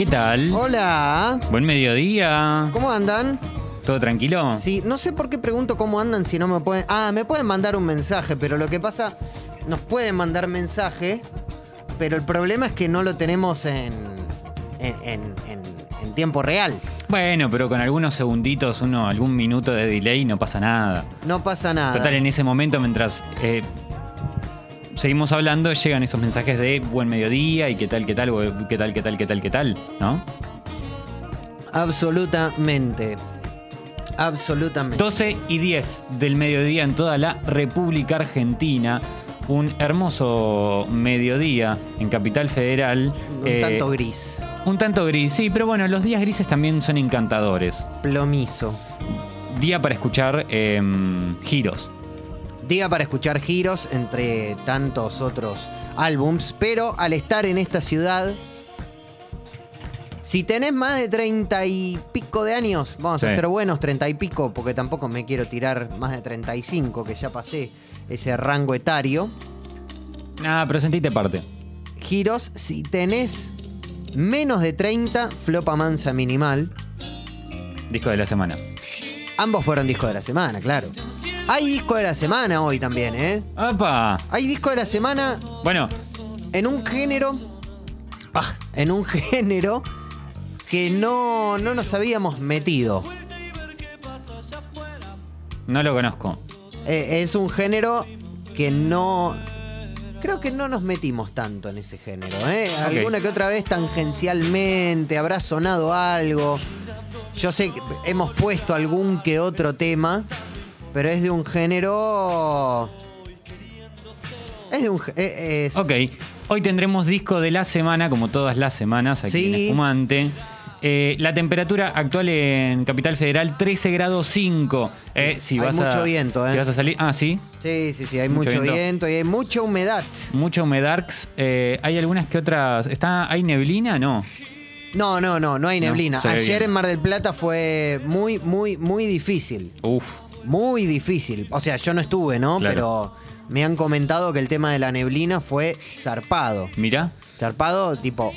¿Qué tal? Hola. Buen mediodía. ¿Cómo andan? ¿Todo tranquilo? Sí, no sé por qué pregunto cómo andan si no me pueden. Ah, me pueden mandar un mensaje, pero lo que pasa, nos pueden mandar mensaje, pero el problema es que no lo tenemos en, en, en- en- en tiempo real. Bueno, pero con algunos segunditos, uno, algún minuto de delay, no pasa nada. No pasa nada. Total, en ese momento, mientras eh, seguimos hablando, llegan esos mensajes de buen mediodía y qué tal, qué tal, qué tal, qué tal, qué tal, qué tal, ¿no? Absolutamente. Absolutamente. 12 y 10 del mediodía en toda la República Argentina. Un hermoso mediodía en Capital Federal. Un Eh, tanto gris. Un tanto gris, sí, pero bueno, los días grises también son encantadores. Plomizo. Día para escuchar em, giros. Día para escuchar giros entre tantos otros álbums, pero al estar en esta ciudad, si tenés más de treinta y pico de años, vamos a ser buenos, treinta y pico, porque tampoco me quiero tirar más de 35, que ya pasé ese rango etario. Nada, pero sentite parte. Giros, si tenés menos de 30, flopa mansa minimal. Disco de la semana. Ambos fueron disco de la semana, claro. Hay disco de la semana hoy también, ¿eh? ¡Apa! Hay disco de la semana Bueno, en un género. ah, en un género que no, no nos habíamos metido. no lo conozco. Eh, es un género que no. Creo que no nos metimos tanto en ese género. ¿eh? Ok. Alguna que otra vez tangencialmente habrá sonado algo. Yo sé que hemos puesto algún que otro tema, pero es de un género. Es de un. eh, es- Ok, hoy tendremos disco de la semana, como todas las semanas aquí en. Espumante. Eh, la temperatura actual en Capital Federal, 13 grados 5. Eh, si hay vas a- mucho viento, ¿eh? Si vas a salir. Ah, sí. Sí, sí, sí, hay Mucho mucho, viento. viento. y hay mucha humedad. Mucha humedarks. Eh, hay algunas que otras. ¿Está, ¿Hay neblina? No. No, no, no, no hay neblina. Ayer en Mar del Plata fue muy, muy, muy difícil. Uf. Muy difícil. O sea, yo no estuve, ¿no? Claro. Pero me han comentado que el tema de la neblina fue zarpado. Mira. Zarpado, tipo,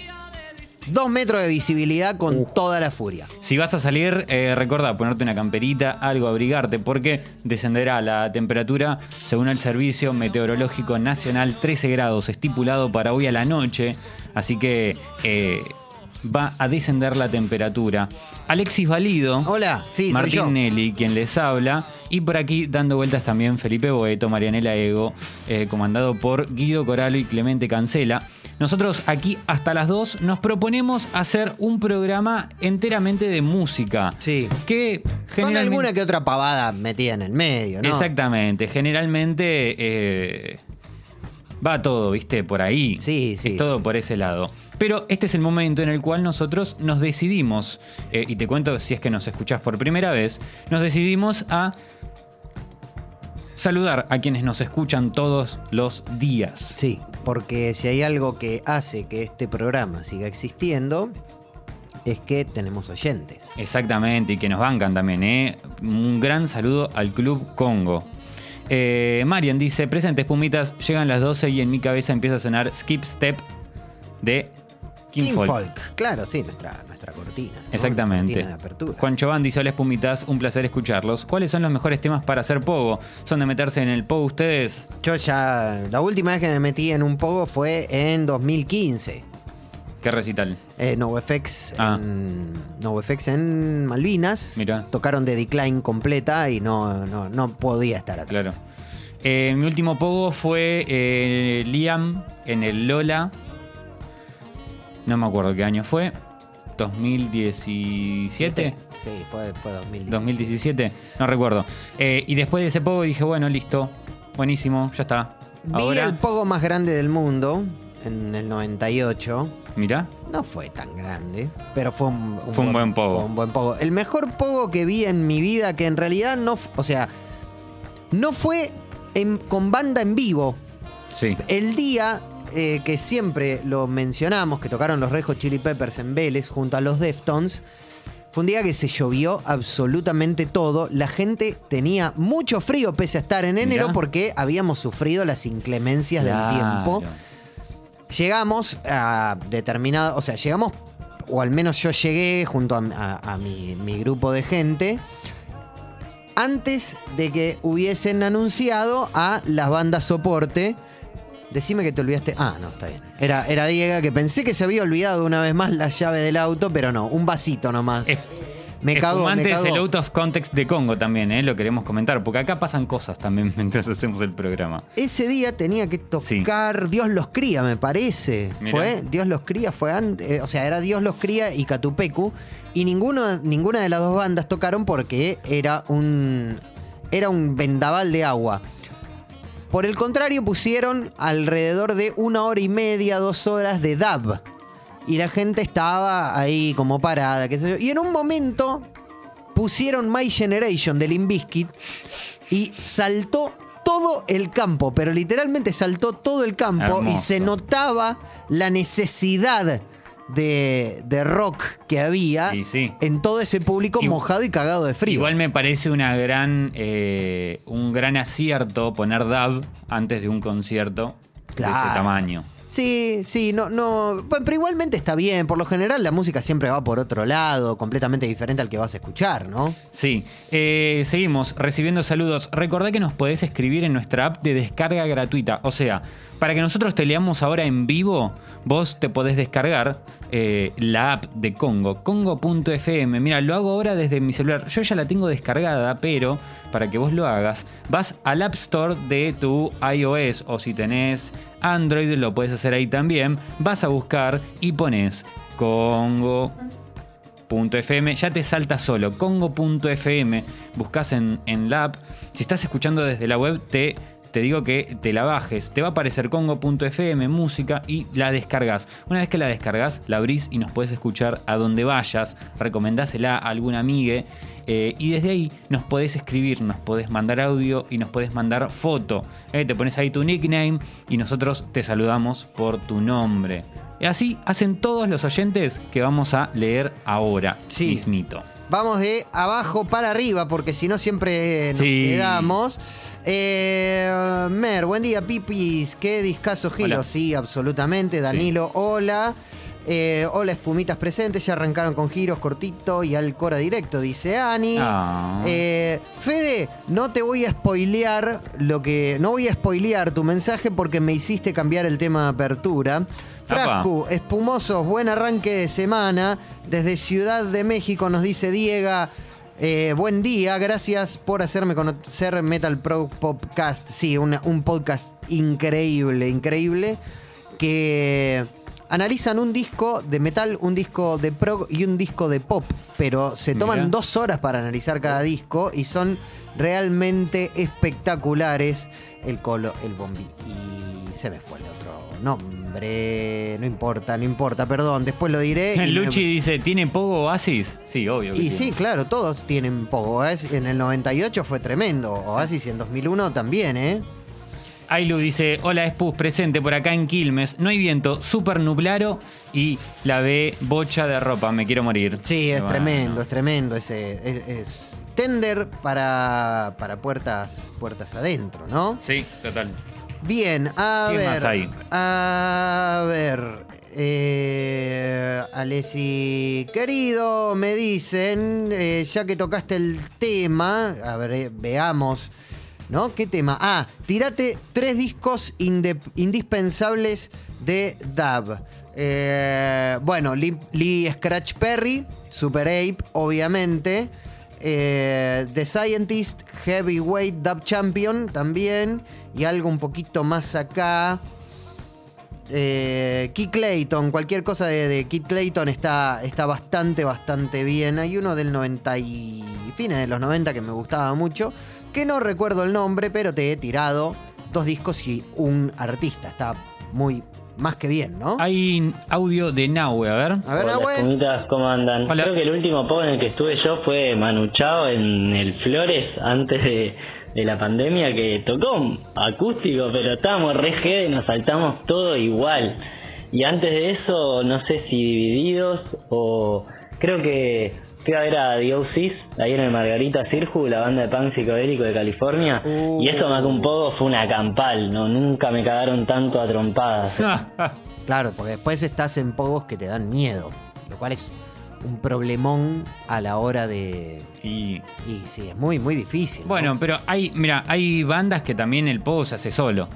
dos metros de visibilidad con toda la furia. Si vas a salir, eh, recuerda ponerte una camperita, algo, abrigarte, porque descenderá la temperatura según el Servicio Meteorológico Nacional, 13 grados estipulado para hoy a la noche. Así que eh, va a descender la temperatura. Alexis Valido. Hola, sí, soy yo. Martín Nelly, quien les habla. Y por aquí dando vueltas también Felipe Boeto, Marianela Ego, eh, comandado por Guido Coralo y Clemente Cancela. Nosotros aquí hasta las 2 nos proponemos hacer un programa enteramente de música. Sí. Que Con generalmente... alguna que otra pavada metida en el medio, ¿no? Exactamente. Generalmente eh, va todo, viste, por ahí. Sí, sí. Es todo por ese lado. Pero este es el momento en el cual nosotros nos decidimos, eh, y te cuento si es que nos escuchás por primera vez, nos decidimos a saludar a quienes nos escuchan todos los días. Sí, porque si hay algo que hace que este programa siga existiendo, es que tenemos oyentes. Exactamente, y que nos bancan también, ¿eh? Un gran saludo al Club Congo. Eh, Marian dice, presentes pumitas, llegan las 12 y en mi cabeza empieza a sonar Skip Step de King, King Folk. Folk. Claro, sí, nuestra, nuestra cortina. ¿no? Exactamente. Cortina de apertura. Juan Chován dice, Pumitas, un placer escucharlos. ¿Cuáles son los mejores temas para hacer pogo? ¿Son de meterse en el pogo ustedes? Yo ya, la última vez que me metí en un pogo fue en 2015. ¿Qué recital? Eh, NoFX Ah. en, NoFX en Malvinas. Mirá. Tocaron de Decline completa y no, no, no podía estar atrás. Claro. Eh, mi último pogo fue eh, Liam en el Lola. No me acuerdo qué año fue. 2017. Sí, fue, fue 2017. 2017. No recuerdo. Eh, y después de ese pogo dije, bueno, listo. Buenísimo, ya está. Vi el pogo más grande del mundo en el 98. mirá. No fue tan grande, pero fue un, Fue un buen pogo. fue un buen pogo. El mejor pogo que vi en mi vida, que en realidad no, o sea, no fue en- con banda en vivo. Sí. El día eh, que siempre lo mencionamos, que tocaron los Red Hot Chili Peppers en Vélez junto a los Deftones, fue un día que se llovió absolutamente todo. La gente tenía mucho frío pese a estar en enero Mirá. porque habíamos sufrido las inclemencias Claro. del tiempo. Llegamos a determinado, o sea, llegamos o al menos yo llegué junto a, a- a mi, mi grupo de gente, antes de que hubiesen anunciado a las bandas soporte. Decime que te olvidaste. Ah, no, está bien. Era, era Diego que pensé que se había olvidado una vez más la llave del auto, pero no, un vasito nomás. Es- me cago, me Espumante es cago. el out of context de Congo también, ¿eh? lo queremos comentar, porque acá pasan cosas también mientras hacemos el programa. Ese día tenía que tocar Dios los cría, me parece. Mirá. Fue Dios los cría, fue antes, o sea, era Dios los cría y Catupecu y ninguno, ninguna de las dos bandas tocaron porque era un era un vendaval de agua. Por el contrario, pusieron alrededor de una hora y media, dos horas de dub. Y la gente estaba ahí como parada, qué sé yo. Y en un momento pusieron My Generation de Limp Bizkit y saltó todo el campo, pero literalmente saltó todo el campo y se notaba la necesidad de, de rock que había Y sí. en todo ese público Igual- mojado y cagado de frío. Igual me parece una gran, eh, un gran acierto poner dub antes de un concierto de Claro. ese tamaño. Sí, sí, no, no. bueno, Pero igualmente está bien. Por lo general, la música siempre va por otro lado, completamente diferente al que vas a escuchar, ¿no? Sí, Eh, seguimos recibiendo saludos. Recordá que nos podés escribir en nuestra app de descarga gratuita. O sea, para que nosotros te leamos ahora en vivo, vos te podés descargar eh, la app de Congo, congo.fm. Mira, lo hago ahora desde mi celular. Yo ya la tengo descargada, pero para que vos lo hagas, vas al App Store de tu iOS o si tenés Android, lo puedes hacer ahí también. Vas a buscar y pones Congo. .fm, ya te salta solo, congo.fm, buscas en, en la app, si estás escuchando desde la web, te, te digo que te la bajes, te va a aparecer congo.fm, música, y la descargas. Una vez que la descargas, la abrís y nos puedes escuchar a donde vayas, recomendásela a algún amigue, eh, y desde ahí nos podés escribir, nos podés mandar audio y nos podés mandar foto. Eh, te pones ahí tu nickname y nosotros te saludamos por tu nombre. Y así hacen todos los oyentes que vamos a leer ahora. Sí. Mismito. Vamos de abajo para arriba, porque si no siempre nos Sí. quedamos. Eh, Mer, buen día, Pipis. Qué discazo giro. Hola. Sí, absolutamente. Danilo, hola. Eh, hola, espumitas presentes. Ya arrancaron con giros cortito y al Cora directo, dice Ani. Ah. Eh, Fede, no te voy a spoilear lo que. No voy a spoilear tu mensaje porque me hiciste cambiar el tema de apertura. Frascu, espumosos, buen arranque de semana. Desde Ciudad de México nos dice Diego. eh, buen día, gracias por hacerme conocer Metal Pro Podcast. Sí, una- un podcast increíble, increíble. Que analizan un disco de metal, un disco de prog y un disco de pop. Pero se toman Mirá. dos horas para analizar cada disco y son realmente espectaculares. El colo, el bombi. Y se me fue el otro nombre. No importa, no importa, perdón. Después lo diré. y me- Luchi dice, ¿tiene Pogo Oasis? Sí, obvio. que y tiene. sí, claro, todos tienen poco. Oasis En el 98 fue tremendo. Oasis en 2001 también, ¿eh? Ailu dice, hola Espus, presente por acá en Quilmes. No hay viento, súper nublaro y la ve bocha de ropa, me quiero morir. Sí, es Bueno. tremendo, es tremendo. Ese, es, es tender para, para puertas, puertas adentro, ¿no? Sí, total. Bien, a ¿Qué ver. más hay? A ver. Eh, Alessi, querido, me dicen, eh, ya que tocaste el tema, a ver, eh, veamos, ¿no? ¿Qué tema? Ah, tirate tres discos indispensables de Dab. Eh, bueno, Lee, Lee Scratch Perry, Super Ape, obviamente. The Scientist, Heavyweight Dub Champion también. Y algo un poquito más acá. Eh, Keith Clayton, cualquier cosa de, de Keith Clayton está, está bastante, bastante bien. Hay uno del 90 y fines de los 90 que me gustaba mucho, que no recuerdo el nombre, pero te he tirado dos discos y un artista. Está muy más que bien, ¿no? Hay audio de Nahue, a ver. A ver, Hola, Nahue. comitas, ¿cómo andan? Hola. Creo que el último pogo en el que estuve yo fue Manu Chao en el Flores antes de, de la pandemia que tocó acústico, pero estábamos re heavy, nos saltamos todo igual. Y antes de eso, no sé si divididos o creo que fui a ver a The OCs ahí en el Margarita Cirju, la banda de punk psicodélico de California. Uh. Y eso más que un poco fue una campal, ¿no? Nunca me cagaron tanto a trompadas. Claro, porque después estás en pogos que te dan miedo. lo cual es un problemón a la hora de... Y Y sí, es muy, muy difícil. ¿no? bueno, pero hay, mira, hay bandas que también el pogo se hace solo.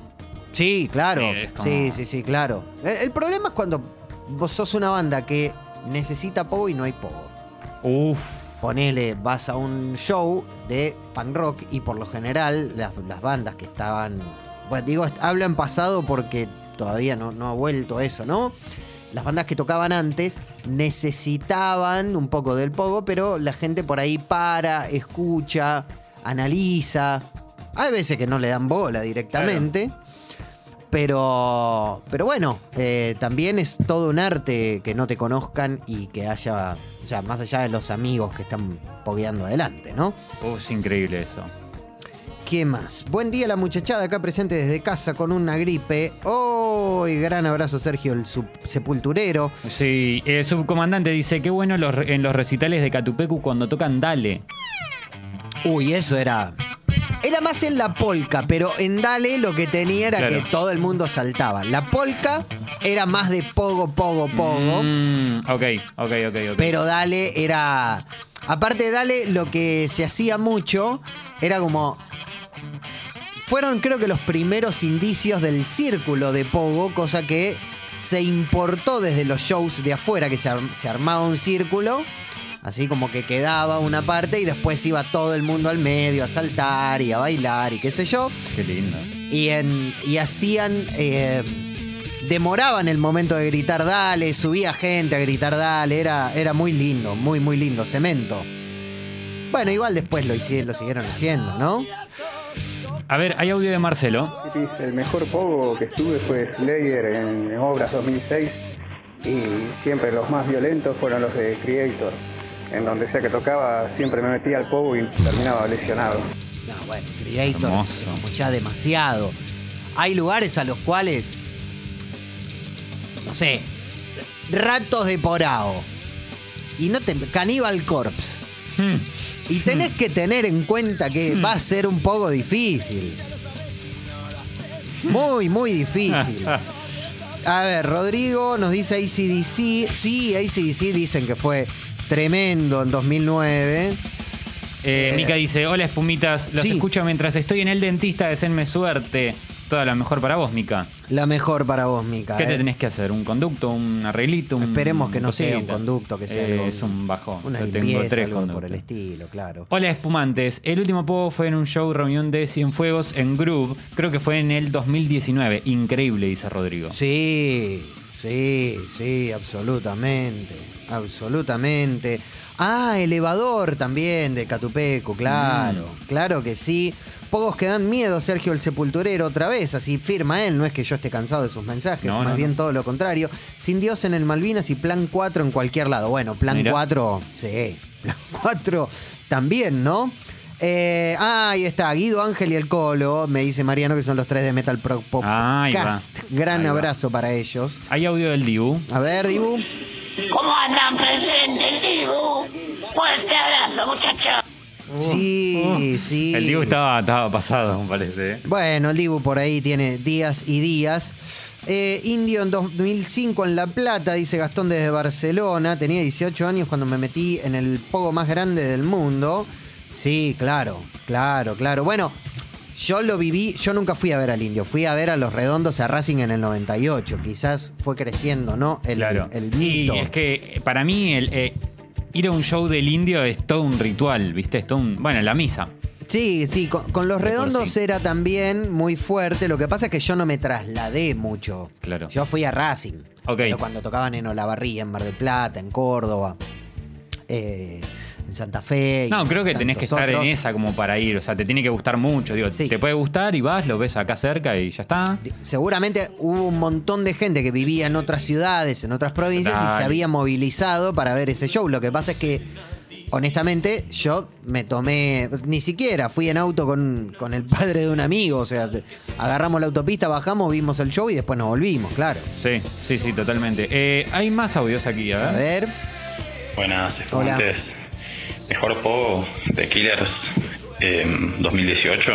Sí, claro. Sí, es como- Sí, sí, sí, claro. El, el problema es cuando vos sos una banda que necesita pogo y no hay pogo. Uf. Ponele, vas a un show de punk rock y por lo general las, las bandas que estaban. Bueno, digo, hablo en pasado porque todavía no, no ha vuelto eso, ¿no? Las bandas que tocaban antes necesitaban un poco del pogo, pero la gente por ahí para, escucha, analiza. Hay veces que no le dan bola directamente. Pero, pero bueno, eh, también es todo un arte que no te conozcan y que haya, o sea, más allá de los amigos que están pogueando adelante, ¿no? Uf, es increíble eso. ¿Qué más? Buen día la muchachada acá presente desde casa con una gripe. ¡Oh! y gran abrazo Sergio, el sepulturero. Sí, el subcomandante dice, qué bueno los en los recitales de Catupecu cuando tocan Dale. Uy, eso era... Era más en la polka, pero en Dale lo que tenía era Claro. que todo el mundo saltaba. La polka era más de pogo, pogo, pogo. Mm, ok, ok, ok, ok. Pero Dale era. Aparte de Dale, lo que se hacía mucho era como. Fueron, creo que, los primeros indicios del círculo de Pogo, cosa que se importó desde los shows de afuera, que se, ar- se armaba un círculo, así como que quedaba una parte y después iba todo el mundo al medio a saltar y a bailar y qué sé yo. Qué lindo. Y, en, y hacían. eh, demoraban el momento de gritar dale, subía gente a gritar dale, era, era muy lindo, muy, muy lindo, cemento. Bueno, igual después lo, hici- lo siguieron haciendo, ¿no? A ver, hay audio de Marcelo. El mejor pogo que estuve fue Slayer en, en Obras 2006 y siempre los más violentos fueron los de Creator. En donde sea que tocaba siempre me metía al pogo y terminaba lesionado. No, bueno, Creator es como ya demasiado. Hay lugares a los cuales, no sé, ratos de porao. Y no te. Cannibal Corpse. Hmm. Y tenés que tener en cuenta que va a ser un poco difícil. Muy, muy difícil. A ver, Rodrigo nos dice ACDC. Sí, ACDC dicen que fue tremendo en 2009. Eh, Mica dice, hola espumitas, los Sí. escucho mientras estoy en el dentista, deseenme suerte. Toda la mejor para vos, Mica. La mejor para vos, Mica. ¿Qué eh. te tenés que hacer? ¿Un conducto? ¿Un arreglito? Un Esperemos que no sea un conducto, que sea Eh, algo- Es un bajón. Una Yo tengo tres algo por el estilo, claro. Hola espumantes, el último pogo fue en un show reunión de Cienfuegos en Groove, creo que fue en el 2019, increíble, dice Rodrigo. Sí, sí, sí, absolutamente. Absolutamente. Ah, elevador también de Catupeco, claro. Mm. Claro que sí. Pocos que dan miedo, Sergio el Sepulturero, otra vez, así firma él, no es que yo esté cansado de sus mensajes, No, más no, bien no. todo lo contrario. Sin Dios en el Malvinas y Plan 4 en cualquier lado. Bueno, Plan Mirá. 4, sí, Plan 4 también, ¿no? Eh, ah, ahí está, Guido Ángel y el Colo, me dice Mariano que son los tres de Metal Pro Ahí va. Podcast. Gran Ahí va. abrazo para ellos. Hay audio del Dibu. A ver, Dibu. ¿Cómo andan presentes, Dibu? Fuerte abrazo, muchachos. Sí, sí. El Dibu estaba, estaba pasado, me parece. ¿eh? Bueno, el Dibu por ahí tiene días y días. Eh, Indio en 2005 en La Plata, dice Gastón desde Barcelona. Tenía 18 años cuando me metí en el pogo más grande del mundo. Sí, claro, claro, claro. Bueno, yo lo viví, yo nunca fui a ver al Indio, fui a ver a los redondos a Racing en el 98. Quizás fue creciendo, ¿no? El, Claro. el mito. es que para mí el, eh, ir a un show del indio es todo un ritual, ¿viste? Es todo un. Bueno, la misa. Sí, sí, con, con los redondos sí. era también muy fuerte. Lo que pasa es que yo no me trasladé mucho. Claro. Yo fui a Racing. Ok. Pero cuando tocaban en Olavarría, en Mar del Plata, en Córdoba, eh, en Santa Fe. y No, creo que tenés que estar en esa como para ir. O sea, te tiene que gustar mucho. Digo, Sí. te puede gustar y vas, lo ves acá cerca y ya está. Seguramente hubo un montón de gente que vivía en otras ciudades, en otras provincias y se había movilizado para ver ese show. Lo que pasa es que, honestamente, yo me tomé, ni siquiera fui en auto con, con el padre de un amigo. O sea, agarramos la autopista, bajamos, vimos el show y después nos volvimos, claro. Sí, sí, sí, totalmente. Eh, hay más audios aquí, a ver. A ver. Buenas, Hola. Mejor pogo de Killers eh, 2018.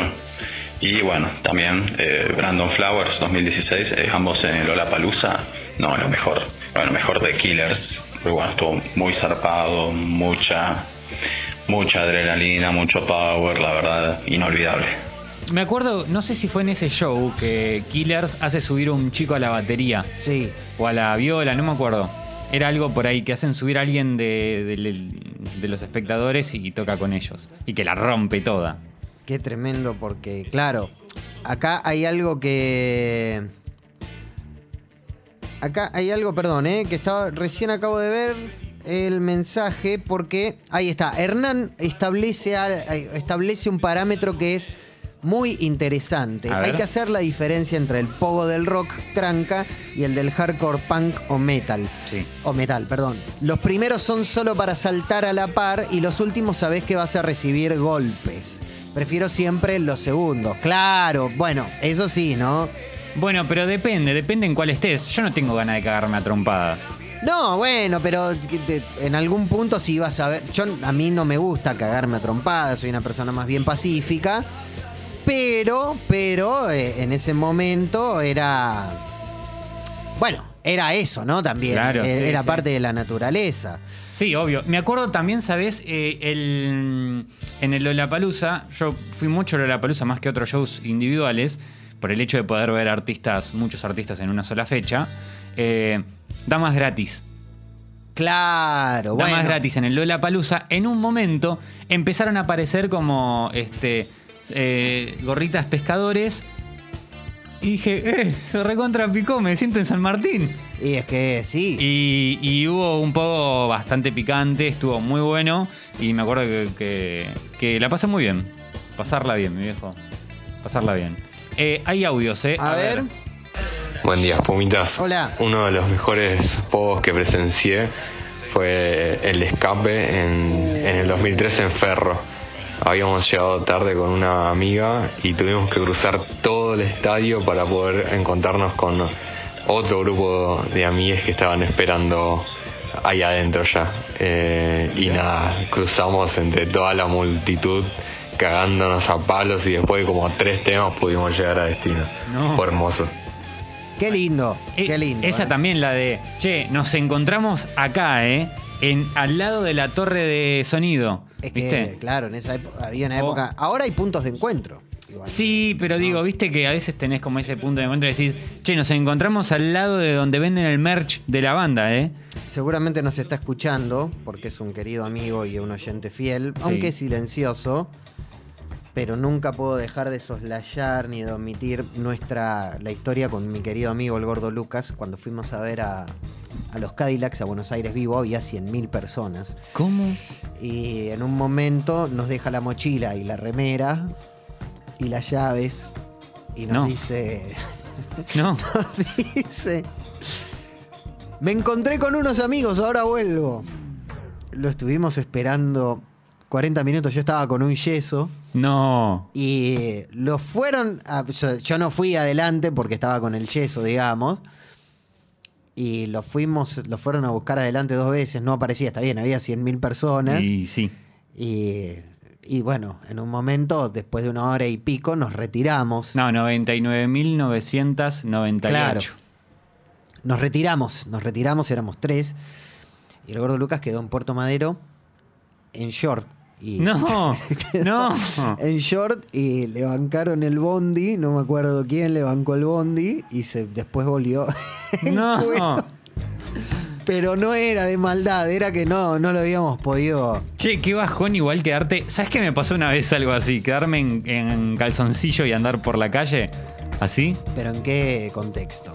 Y bueno, también eh, Brandon Flowers 2016, eh, ambos en el Palusa. No, lo mejor. Bueno, mejor de Killers Pero bueno, estuvo muy zarpado, mucha, mucha adrenalina, mucho power, la verdad, inolvidable. Me acuerdo, no sé si fue en ese show que Killers hace subir un chico a la batería Sí. o a la viola, no me acuerdo. Era algo por ahí que hacen subir a alguien de, de- los espectadores y toca con ellos. Y que la rompe toda. Qué tremendo, porque, claro, acá hay algo que. Acá hay algo, perdón, ¿eh? que estaba, recién acabo de ver el mensaje, porque ahí está. Hernán establece, al- establece un parámetro que es muy interesante. Hay que hacer la diferencia entre el pogo del rock tranca y el del hardcore punk o metal. Sí. O metal, perdón. Los primeros son solo para saltar a la par y los últimos sabés que vas a recibir golpes. Prefiero siempre los segundos. Claro, bueno, eso sí, ¿no? Bueno, pero depende, depende en cuál estés. Yo no tengo ganas de cagarme a trompadas. No, bueno, pero en algún punto sí vas a ver. Yo a mí no me gusta cagarme a trompadas, soy una persona más bien pacífica. Pero, pero eh, en ese momento era. Bueno, era eso, ¿no? También. Claro, Eh, sí, era sí. parte de la naturaleza. Sí, obvio. Me acuerdo también, ¿sabes? Eh, el, en el Lollapalooza, yo fui mucho a Lollapalooza más que otros shows individuales, por el hecho de poder ver artistas, muchos artistas en una sola fecha. Eh, damas gratis. Claro, Damas bueno. gratis en el Lollapalooza. En un momento empezaron a aparecer como este eh, gorritas pescadores. Y dije, eh, se recontra picó, me siento en San Martín. Y es que sí. Y, y hubo un poco bastante picante, estuvo muy bueno. Y me acuerdo que, que- que la pasé muy bien. Pasarla bien, mi viejo. Pasarla bien. Eh, hay audios, ¿eh? a, ver. Buen día, Pumitas. Hola. Uno de los mejores pogos que presencié fue el escape en, en el 2013 en Ferro. Habíamos llegado tarde con una amiga y tuvimos que cruzar todo el estadio para poder encontrarnos con otro grupo de amigues que estaban esperando ahí adentro ya. Eh, y nada, cruzamos entre toda la multitud cagándonos a palos y después de como tres temas pudimos llegar a destino. No. Fue hermoso. Qué lindo, Eh, qué lindo. Esa eh. también, la de, che, nos encontramos acá, ¿eh? En, al lado de la torre de sonido. Es que, ¿Viste? claro, en esa época, había una Oh. época. Ahora hay puntos de encuentro. igual. Sí, pero digo, viste que a veces tenés como ese punto de encuentro y decís, che, nos encontramos al lado de donde venden el merch de la banda, ¿eh? Seguramente nos está escuchando, porque es un querido amigo y un oyente fiel, Sí. aunque silencioso. Pero nunca puedo dejar de soslayar ni de omitir nuestra, la historia con mi querido amigo el gordo Lucas. Cuando fuimos a ver a, a los Cadillacs a Buenos Aires vivo, había 100.000 personas. ¿Cómo? Y en un momento nos deja la mochila y la remera y las llaves. Y nos No. dice. No. nos dice. Me encontré con unos amigos, ahora vuelvo. Lo estuvimos esperando 40 minutos. Yo estaba con un yeso. No. Y lo fueron. a- yo, yo no fui adelante porque estaba con el yeso, digamos. Y lo fuimos, lo fueron a buscar adelante dos veces, no aparecía, está bien, había 100.000 personas. Y sí. Y, y bueno, en un momento, después de una hora y pico, nos retiramos. No, 99.998. Claro. Nos retiramos, nos retiramos, éramos tres. Y el gordo Lucas quedó en Puerto Madero en short. Y No, no. En short y le bancaron el bondi, no me acuerdo quién le bancó el bondi y se después volvió. No. cuero. Pero no era de maldad, era que no, no lo habíamos podido. Che, qué bajón igual quedarte. ¿Sabes qué me pasó una vez algo así? Quedarme en, en calzoncillo y andar por la calle. ¿Así? Pero en qué contexto.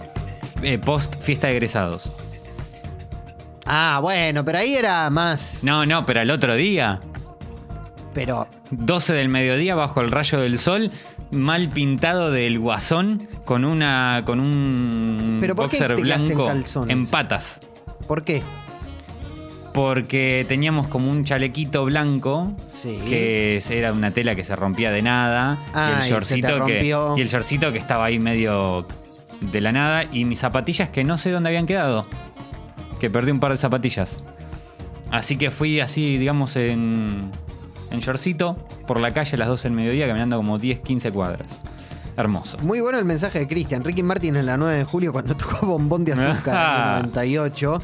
Eh, post fiesta de egresados. Ah, bueno, pero ahí era más. No, no, pero al otro día. Pero 12 del mediodía bajo el rayo del sol. Mal pintado del guasón con una. con un ¿Pero por qué boxer te quedaste en blanco en patas. ¿por qué? Porque teníamos como un chalequito blanco Sí. que era una tela que se rompía de nada. Ah, y el shortcito que. Y el shortcito que estaba ahí medio de la nada. Y mis zapatillas que no sé dónde habían quedado. Que perdí un par de zapatillas. Así que fui así, digamos, en. En shortcito, por la calle a las 12 del mediodía, caminando como 10, 15 cuadras. Hermoso. Muy bueno el mensaje de Cristian. Ricky Martin en la 9 de julio cuando tocó Bombón de Azúcar en el 98.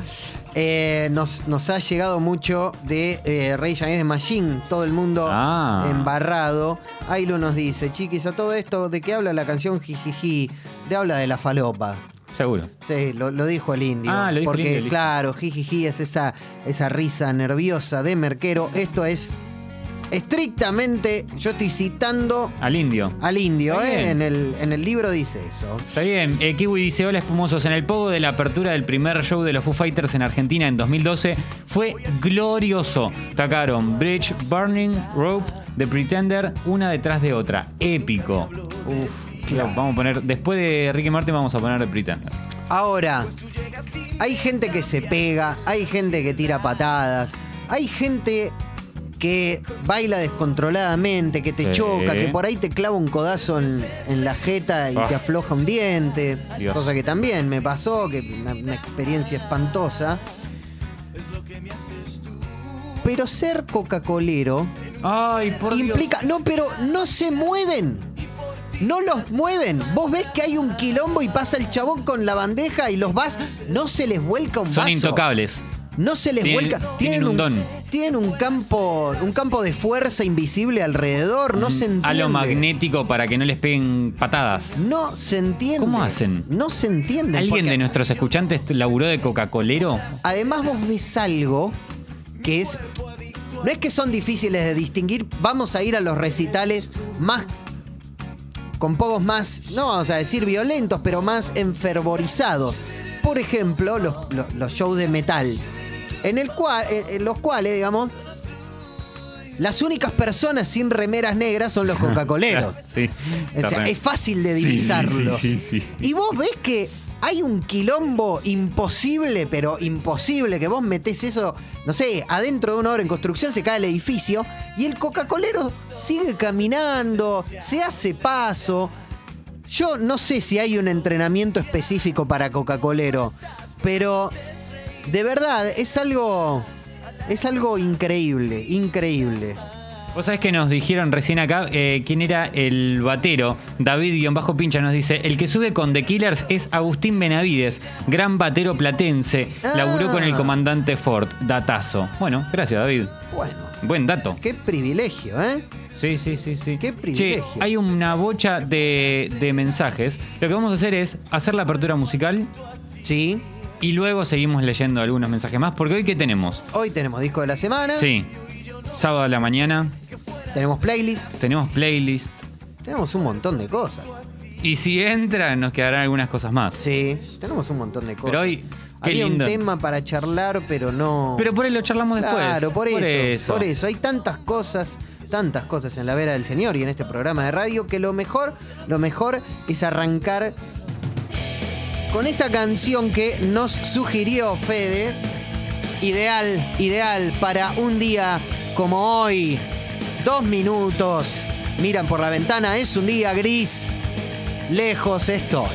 Eh, nos, nos ha llegado mucho de eh, Rey Against de Machine. Todo el mundo Ah. embarrado. Ailu nos dice, chiquis, a todo esto, ¿de qué habla la canción Jijiji? De habla de la falopa. Seguro. Sí, lo, lo dijo el indio. Ah, lo dijo el Porque, indio, claro, jijiji es esa, esa risa nerviosa de merquero. Esto es estrictamente, yo estoy citando Al indio. al indio, Está ¿eh? bien. En el, en el libro dice eso. Está bien. Eh, Kiwi dice: Hola, espumosos. En el pogo de la apertura del primer show de los Foo Fighters en Argentina en 2012 fue glorioso. Tacaron Bridge, Burning, Rope, The Pretender, una detrás de otra. Épico. Uf, claro. Vamos a poner. Después de Ricky Martin, vamos a poner The Pretender. Ahora, hay gente que se pega, hay gente que tira patadas, hay gente que baila descontroladamente, que te Sí. choca, que por ahí te clava un codazo en, en la jeta y Ah. te afloja un diente. Dios. Cosa que también me pasó, que una, una experiencia espantosa. Pero ser Coca-Colero Dios. implica. No, pero no se mueven. No los mueven. Vos ves que hay un quilombo y pasa el chabón con la bandeja y los vas. No se les vuelca un Son vaso. intocables. No se les Tienen- vuelca. tienen un don. Tienen un campo, un campo de fuerza invisible alrededor. No se entiende. Halo magnético para que no les peguen patadas. No se entiende. ¿Cómo hacen? No se entiende. ¿Alguien porque de nuestros escuchantes laburó de Coca-Colero? Además vos ves algo que es... No es que son difíciles de distinguir, vamos a ir a los recitales más... con pocos más, no vamos a decir violentos, pero más enfervorizados. Por ejemplo, los, los- los shows de metal, en, el cual, en- en los cuales, digamos, las únicas personas sin remeras negras son los Coca-Coleros. Sí. O sea, es fácil de Sí, sí, divisarlo. sí, sí, sí. Y vos ves que hay un quilombo imposible, pero imposible, que vos metés eso, no sé, adentro de una hora en construcción se cae el edificio y el Coca-Colero sigue caminando, se hace paso. Yo no sé si hay un entrenamiento específico para Coca-Colero, pero de verdad es algo. Es algo increíble, increíble. Vos sabés que nos dijeron recién acá eh, quién era el batero. David-Pincha nos dice: El que sube con The Killers es Agustín Benavides, gran batero platense. Ah. Laburó con el comandante Ford. Datazo. Bueno, gracias, David. Bueno, Buen dato. qué privilegio, ¿eh? Sí, sí, sí, sí. Qué privilegio. Che, hay una bocha de, de mensajes. Lo que vamos a hacer es hacer la apertura musical Sí. Y luego seguimos leyendo algunos mensajes más. Porque hoy, ¿qué tenemos? Hoy tenemos disco de la semana. Sí. Sábado a la mañana Tenemos playlist. tenemos playlist. Tenemos un montón de cosas. Y si entra, nos quedarán algunas cosas más. Sí, tenemos un montón de cosas. Pero hoy, qué Había lindo. un tema para charlar, pero no. Pero por ahí lo charlamos después. Claro, por eso, por eso. eso. Hay tantas cosas, tantas cosas en la vera del Señor y en este programa de radio que lo mejor, lo mejor es arrancar con esta canción que nos sugirió Fede. Ideal, ideal para un día como hoy. Dos minutos. Miran por la ventana, es un día gris. Lejos estoy.